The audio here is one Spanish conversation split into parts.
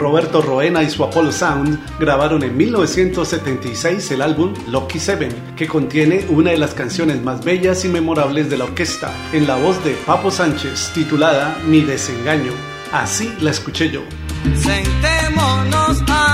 Roberto Roena y su Apollo Sound grabaron en 1976 el álbum Lucky Seven, que contiene una de las canciones más bellas y memorables de la orquesta, en la voz de Papo Sánchez, titulada Mi desengaño. Así la escuché yo. Sentémonos a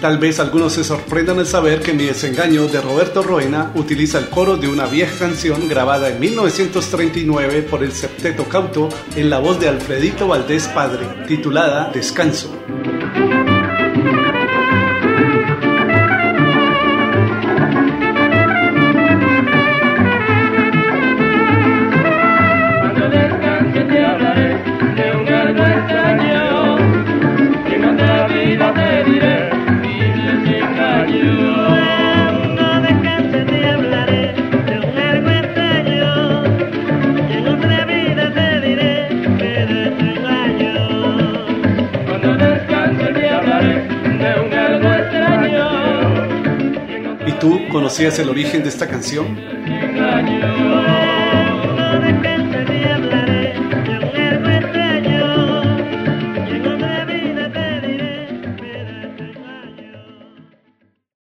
Tal vez algunos se sorprendan al saber que Mi desengaño de Roberto Roena utiliza el coro de una vieja canción grabada en 1939 por el Septeto Cauto en la voz de Alfredito Valdés Padre, titulada Descanso. ¿Tú conocías el origen de esta canción?